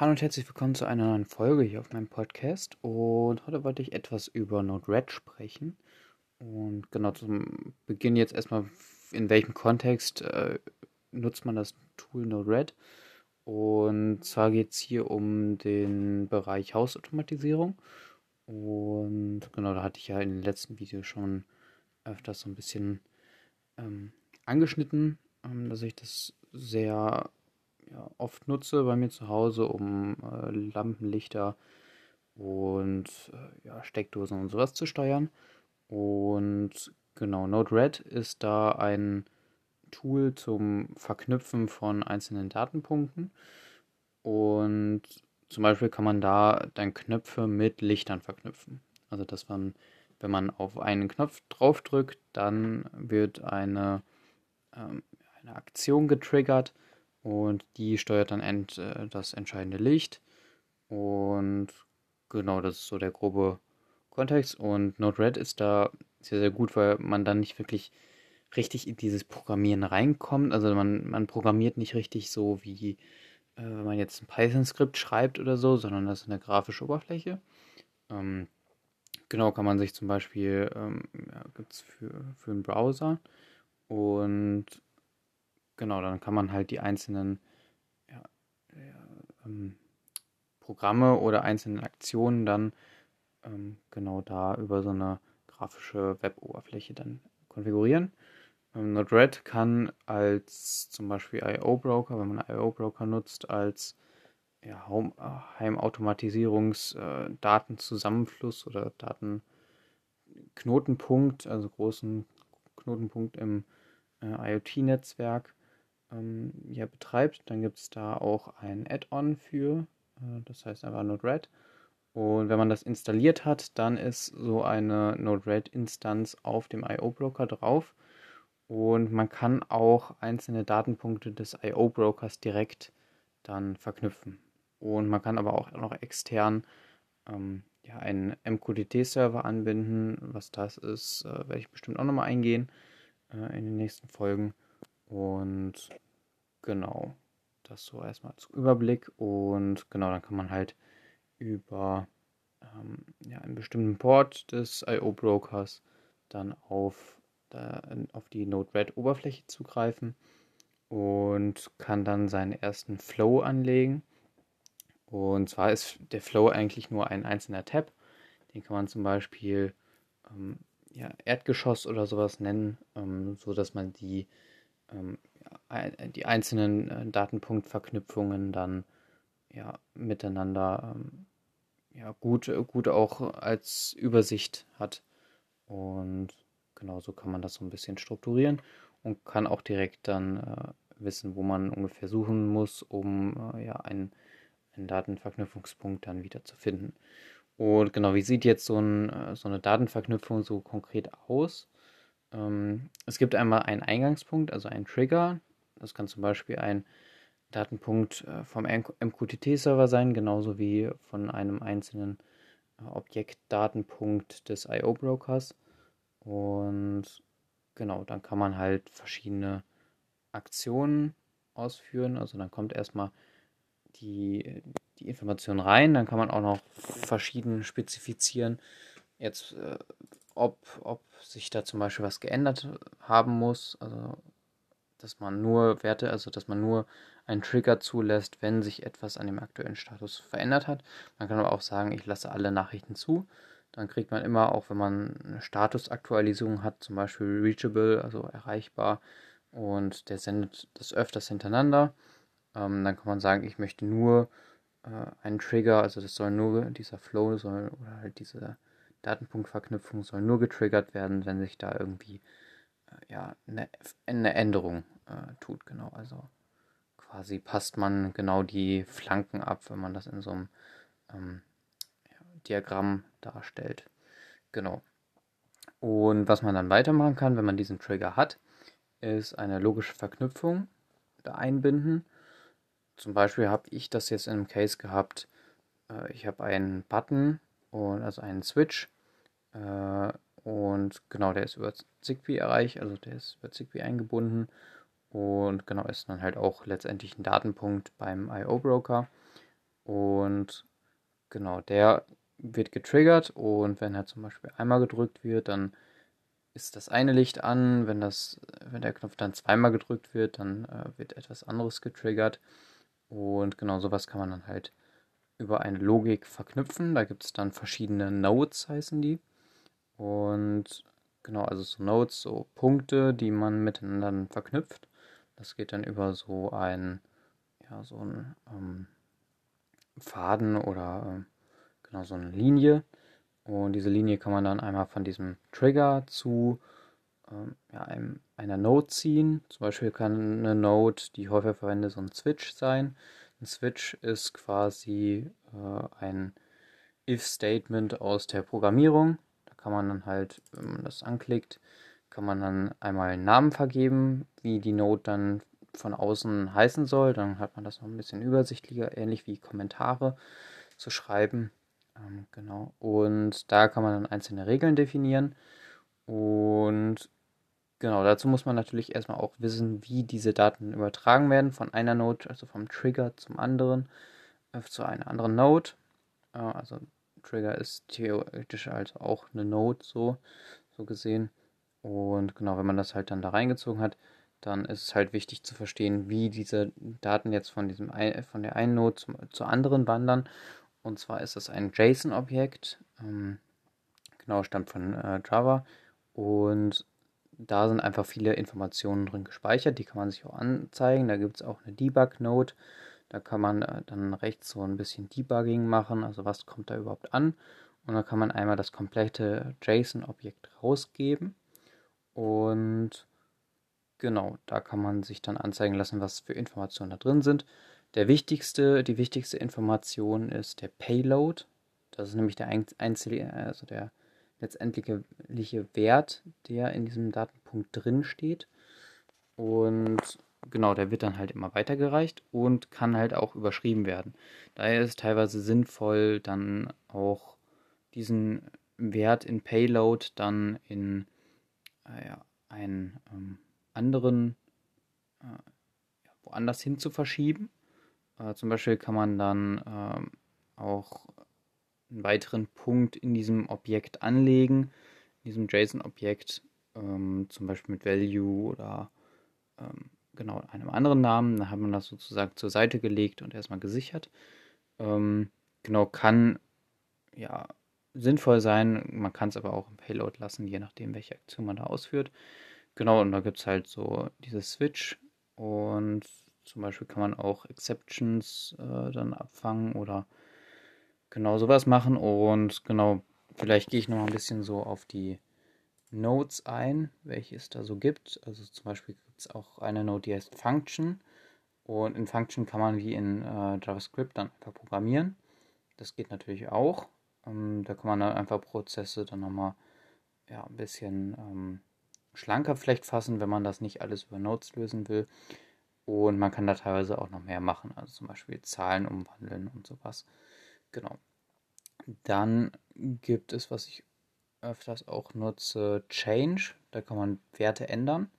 Hallo und herzlich willkommen zu einer neuen Folge hier auf meinem Podcast. Und heute wollte ich etwas über Node-RED sprechen. Und genau zum Beginn jetzt erstmal, in welchem Kontext äh, nutzt man das Tool Node-RED? Und zwar geht es hier um den Bereich Hausautomatisierung. Und genau, da hatte ich ja in den letzten Videos schon öfters so ein bisschen ähm, angeschnitten, ähm, dass ich das sehr ja, oft nutze bei mir zu Hause, um äh, Lampenlichter und äh, ja, Steckdosen und sowas zu steuern. Und genau, Node-RED ist da ein Tool zum Verknüpfen von einzelnen Datenpunkten. Und zum Beispiel kann man da dann Knöpfe mit Lichtern verknüpfen. Also dass man, wenn man auf einen Knopf draufdrückt, dann wird eine, ähm, eine Aktion getriggert und die steuert dann ent, äh, das entscheidende Licht. Und genau, das ist so der grobe Kontext. Und Node-RED ist da sehr, sehr gut, weil man dann nicht wirklich richtig in dieses Programmieren reinkommt. Also man, man programmiert nicht richtig so wie äh, wenn man jetzt ein Python-Skript schreibt oder so, sondern das ist eine grafische Oberfläche. Ähm, genau kann man sich zum Beispiel, ähm, ja, gibt es für, für einen Browser und Genau, dann kann man halt die einzelnen ja, ja, ähm, Programme oder einzelnen Aktionen dann ähm, genau da über so eine grafische Web-Oberfläche dann konfigurieren. Ähm, Node-RED kann als zum Beispiel IO-Broker, wenn man IO-Broker nutzt, als ja, Heimautomatisierungsdatenzusammenfluss äh, oder Datenknotenpunkt, also großen Knotenpunkt im äh, IoT-Netzwerk ähm, ja, betreibt, dann gibt es da auch ein Add-on für, äh, das heißt einfach Node-RED. Und wenn man das installiert hat, dann ist so eine Node-RED-Instanz auf dem IO-Broker drauf. Und man kann auch einzelne Datenpunkte des IO-Brokers direkt dann verknüpfen. Und man kann aber auch noch extern ähm, ja, einen MQTT-Server anbinden. Was das ist, äh, werde ich bestimmt auch nochmal eingehen äh, in den nächsten Folgen. Und genau, das so erstmal als Überblick. Und genau, dann kann man halt über ähm, ja, einen bestimmten Port des IO-Brokers dann auf, da, auf die Node-RED-Oberfläche zugreifen und kann dann seinen ersten Flow anlegen. Und zwar ist der Flow eigentlich nur ein einzelner Tab. Den kann man zum Beispiel ähm, ja, Erdgeschoss oder sowas nennen, ähm, so man die die einzelnen äh, Datenpunktverknüpfungen dann ja miteinander ähm, ja, gut, gut auch als Übersicht hat. Und genauso kann man das so ein bisschen strukturieren und kann auch direkt dann äh, wissen, wo man ungefähr suchen muss, um äh, ja einen, einen Datenverknüpfungspunkt dann wieder zu finden. Und genau, wie sieht jetzt so, ein, äh, so eine Datenverknüpfung so konkret aus? Ähm, es gibt einmal einen Eingangspunkt, also einen Trigger. Das kann zum Beispiel ein Datenpunkt äh, vom MQTT-Server sein, genauso wie von einem einzelnen äh, Objektdatenpunkt des IO-Brokers. Und genau, dann kann man halt verschiedene Aktionen ausführen. Also dann kommt erstmal die, die Information rein, dann kann man auch noch verschieden spezifizieren. Jetzt äh, ob, ob sich da zum Beispiel was geändert haben muss. Also, dass man nur Werte, also dass man nur einen Trigger zulässt, wenn sich etwas an dem aktuellen Status verändert hat. Man kann aber auch sagen, ich lasse alle Nachrichten zu. Dann kriegt man immer, auch wenn man eine Statusaktualisierung hat, zum Beispiel reachable, also erreichbar, und der sendet das öfters hintereinander. Ähm, dann kann man sagen, ich möchte nur äh, einen Trigger, also das soll nur dieser Flow soll oder halt diese Datenpunktverknüpfung soll nur getriggert werden, wenn sich da irgendwie äh, ja, eine, eine Änderung äh, tut. Genau, also quasi passt man genau die Flanken ab, wenn man das in so einem ähm, ja, Diagramm darstellt. Genau. Und was man dann weitermachen kann, wenn man diesen Trigger hat, ist eine logische Verknüpfung da einbinden. Zum Beispiel habe ich das jetzt in einem Case gehabt. Äh, ich habe einen Button und also einen Switch. Äh, und genau, der ist über Zigbee erreicht, also der ist über Zigbee eingebunden. Und genau, ist dann halt auch letztendlich ein Datenpunkt beim IO-Broker. Und genau, der wird getriggert und wenn er zum Beispiel einmal gedrückt wird, dann ist das eine Licht an. Wenn, das, wenn der Knopf dann zweimal gedrückt wird, dann äh, wird etwas anderes getriggert. Und genau sowas kann man dann halt über eine Logik verknüpfen. Da gibt es dann verschiedene Nodes, heißen die. Und genau, also so Nodes, so Punkte, die man miteinander verknüpft. Das geht dann über so ein, ja, so ein ähm, Faden oder äh, genau so eine Linie. Und diese Linie kann man dann einmal von diesem Trigger zu ähm, ja, einem, einer Node ziehen. Zum Beispiel kann eine Node, die ich häufig verwende, so ein Switch sein. Ein Switch ist quasi äh, ein If-Statement aus der Programmierung. Da kann man dann halt, wenn man das anklickt, kann man dann einmal einen Namen vergeben, wie die Node dann von außen heißen soll. Dann hat man das noch ein bisschen übersichtlicher, ähnlich wie Kommentare zu schreiben. Ähm, genau. Und da kann man dann einzelne Regeln definieren. Und genau, dazu muss man natürlich erstmal auch wissen, wie diese Daten übertragen werden von einer Node, also vom Trigger zum anderen, äh, zu einer anderen Node. Äh, also Trigger ist theoretisch also auch eine Node, so, so gesehen. Und genau, wenn man das halt dann da reingezogen hat, dann ist es halt wichtig zu verstehen, wie diese Daten jetzt von, diesem, von der einen Node zum, zur anderen wandern und zwar ist es ein JSON-Objekt, ähm, genau, stammt von äh, Java. Und da sind einfach viele Informationen drin gespeichert, die kann man sich auch anzeigen. Da gibt es auch eine Debug-Node. Da kann man äh, dann rechts so ein bisschen Debugging machen, also was kommt da überhaupt an. Und dann kann man einmal das komplette JSON-Objekt rausgeben. Und genau, da kann man sich dann anzeigen lassen, was für Informationen da drin sind. Der wichtigste, die wichtigste Information ist der Payload. Das ist nämlich der einzige, also der letztendliche Wert, der in diesem Datenpunkt drin steht. Und genau, der wird dann halt immer weitergereicht und kann halt auch überschrieben werden. Daher ist es teilweise sinnvoll, dann auch diesen Wert in Payload dann in äh, einen ähm, anderen, äh, woanders hin zu verschieben. Äh, zum Beispiel kann man dann ähm, auch einen weiteren Punkt in diesem Objekt anlegen, in diesem JSON-Objekt, ähm, zum Beispiel mit Value oder ähm, genau einem anderen Namen. Dann hat man das sozusagen zur Seite gelegt und erstmal gesichert. Ähm, genau, kann ja sinnvoll sein. Man kann es aber auch im Payload lassen, je nachdem, welche Aktion man da ausführt. Genau, und da gibt es halt so dieses Switch und zum Beispiel kann man auch Exceptions äh, dann abfangen oder genau sowas machen. Und genau, vielleicht gehe ich noch ein bisschen so auf die Nodes ein, welche es da so gibt. Also zum Beispiel gibt es auch eine Node, die heißt Function. Und in Function kann man wie in äh, JavaScript dann einfach programmieren. Das geht natürlich auch. Ähm, da kann man dann einfach Prozesse dann nochmal ja, ein bisschen ähm, schlanker vielleicht fassen, wenn man das nicht alles über Nodes lösen will. Und man kann da teilweise auch noch mehr machen, also zum Beispiel Zahlen umwandeln und sowas. Genau. Dann gibt es, was ich öfters auch nutze, Change. Da kann man Werte ändern.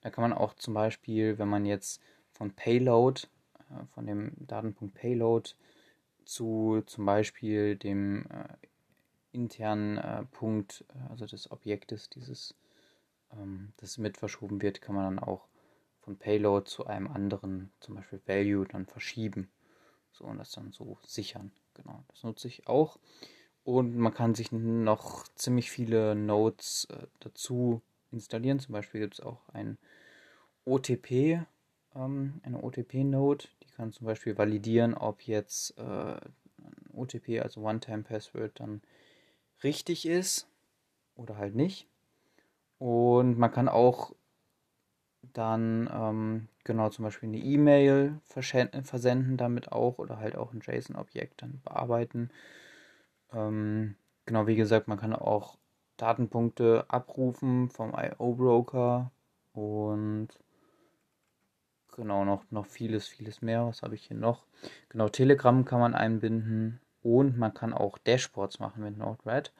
Da kann man auch zum Beispiel, wenn man jetzt von Payload, äh, von dem Datenpunkt Payload zu zum Beispiel dem äh, internen äh, Punkt, also des Objektes, dieses, ähm, das mit verschoben wird, kann man dann auch von Payload zu einem anderen, zum Beispiel Value, dann verschieben. So und das dann so sichern. Genau, das nutze ich auch. Und man kann sich noch ziemlich viele Nodes äh, dazu installieren. Zum Beispiel gibt es auch ein OTP, ähm, eine OTP-Node, die kann zum Beispiel validieren, ob jetzt äh, OTP, also One-Time-Password, dann richtig ist oder halt nicht. Und man kann auch dann ähm, genau zum Beispiel eine E-Mail versenden damit auch oder halt auch ein JSON-Objekt dann bearbeiten. Ähm, genau, wie gesagt, man kann auch Datenpunkte abrufen vom IO-Broker und genau noch, noch vieles, vieles mehr. Was habe ich hier noch? Genau, Telegram kann man einbinden und man kann auch Dashboards machen mit Node-RED.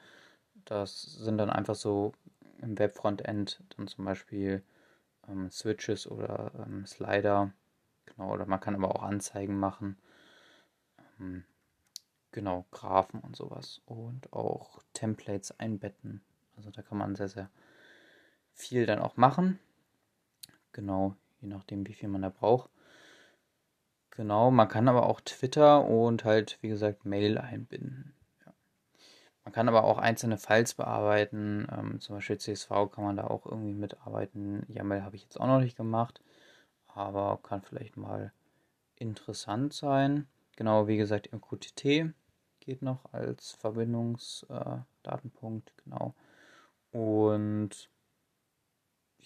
Das sind dann einfach so im Web-Frontend dann zum Beispiel ähm, Switches oder ähm, Slider. Genau, oder man kann aber auch Anzeigen machen. Ähm, genau, Graphen und sowas und auch Templates einbetten. Also da kann man sehr, sehr viel dann auch machen. Genau, je nachdem, wie viel man da braucht. Genau, man kann aber auch Twitter und halt, wie gesagt, Mail einbinden. Man kann aber auch einzelne Files bearbeiten, ähm, zum Beispiel CSV kann man da auch irgendwie mitarbeiten. YAML habe ich jetzt auch noch nicht gemacht, aber kann vielleicht mal interessant sein. Genau, wie gesagt, MQTT geht noch als Verbindungsdatenpunkt, äh, genau. Und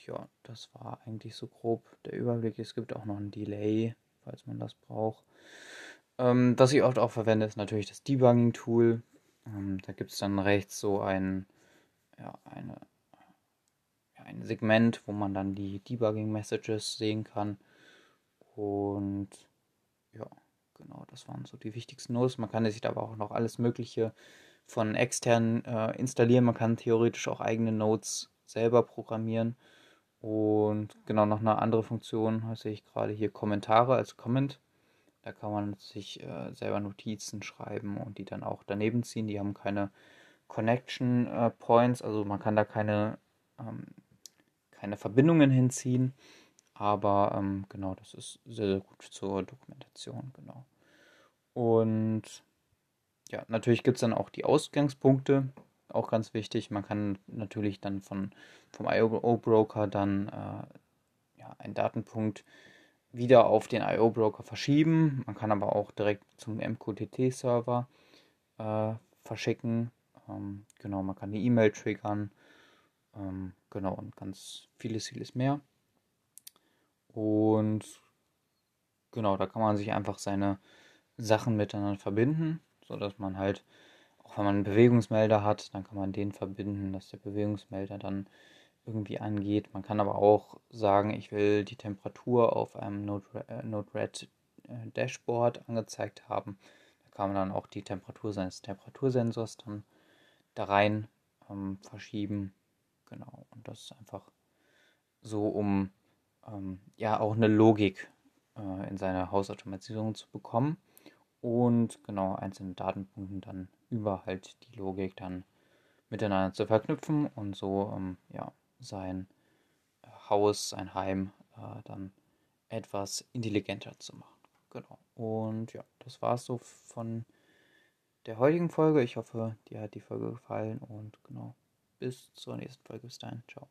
ja, das war eigentlich so grob der Überblick. Es gibt auch noch ein Delay, falls man das braucht. Ähm, was ich oft auch verwende, ist natürlich das Debugging-Tool. Ähm, da gibt es dann rechts so ein, ja, eine, ja, ein Segment, wo man dann die Debugging-Messages sehen kann. Und ja, genau, das waren so die wichtigsten Notes. Man kann sich da aber auch noch alles Mögliche von extern äh, installieren. Man kann theoretisch auch eigene Notes selber programmieren. Und genau noch eine andere Funktion sehe ich gerade hier Kommentare als Comment. Da kann man sich äh, selber Notizen schreiben und die dann auch daneben ziehen. Die haben keine Connection äh, Points, also man kann da keine, ähm, keine Verbindungen hinziehen. Aber ähm, genau, das ist sehr, sehr gut zur Dokumentation, genau. Und ja, natürlich gibt es dann auch die Ausgangspunkte auch ganz wichtig. Man kann natürlich dann von, vom IO-Broker dann äh, ja, einen Datenpunkt wieder auf den IO-Broker verschieben. Man kann aber auch direkt zum MQTT-Server äh, verschicken. Ähm, genau, man kann die E-Mail triggern. Ähm, genau, und ganz vieles, vieles mehr. Und genau, da kann man sich einfach seine Sachen miteinander verbinden, sodass man halt auch wenn man einen Bewegungsmelder hat, dann kann man den verbinden, dass der Bewegungsmelder dann irgendwie angeht. Man kann aber auch sagen, ich will die Temperatur auf einem Node-RED äh, Dashboard angezeigt haben. Da kann man dann auch die Temperatur seines Temperatursensors dann da rein ähm, verschieben. Genau, und das ist einfach so, um ähm, ja auch eine Logik äh, in seiner Hausautomatisierung zu bekommen und genau einzelne Datenpunkte dann über halt die Logik dann miteinander zu verknüpfen und so ähm, ja, sein Haus, sein Heim äh, dann etwas intelligenter zu machen. Genau. Und ja, das war es so von der heutigen Folge. Ich hoffe, dir hat die Folge gefallen und genau, bis zur nächsten Folge. Bis dahin. Ciao.